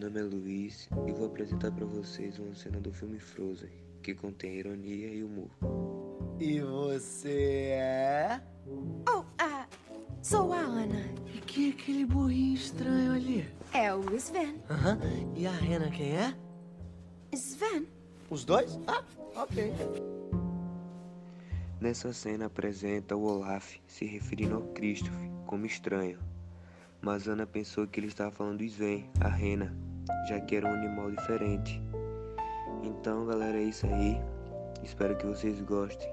nome é Luiz e vou apresentar para vocês uma cena do filme Frozen, que contém ironia e humor. E você é? Oh, ah, sou a Ana. E quem é aquele burrinho estranho ali? É o Sven. Aham. E a Rena quem é? Sven? Os dois? Ah, ok. Nessa cena apresenta o Olaf se referindo ao Christoph como estranho, mas Ana pensou que ele estava falando do Sven, a rena, já que era um animal diferente. Então, galera, é isso aí. Espero que vocês gostem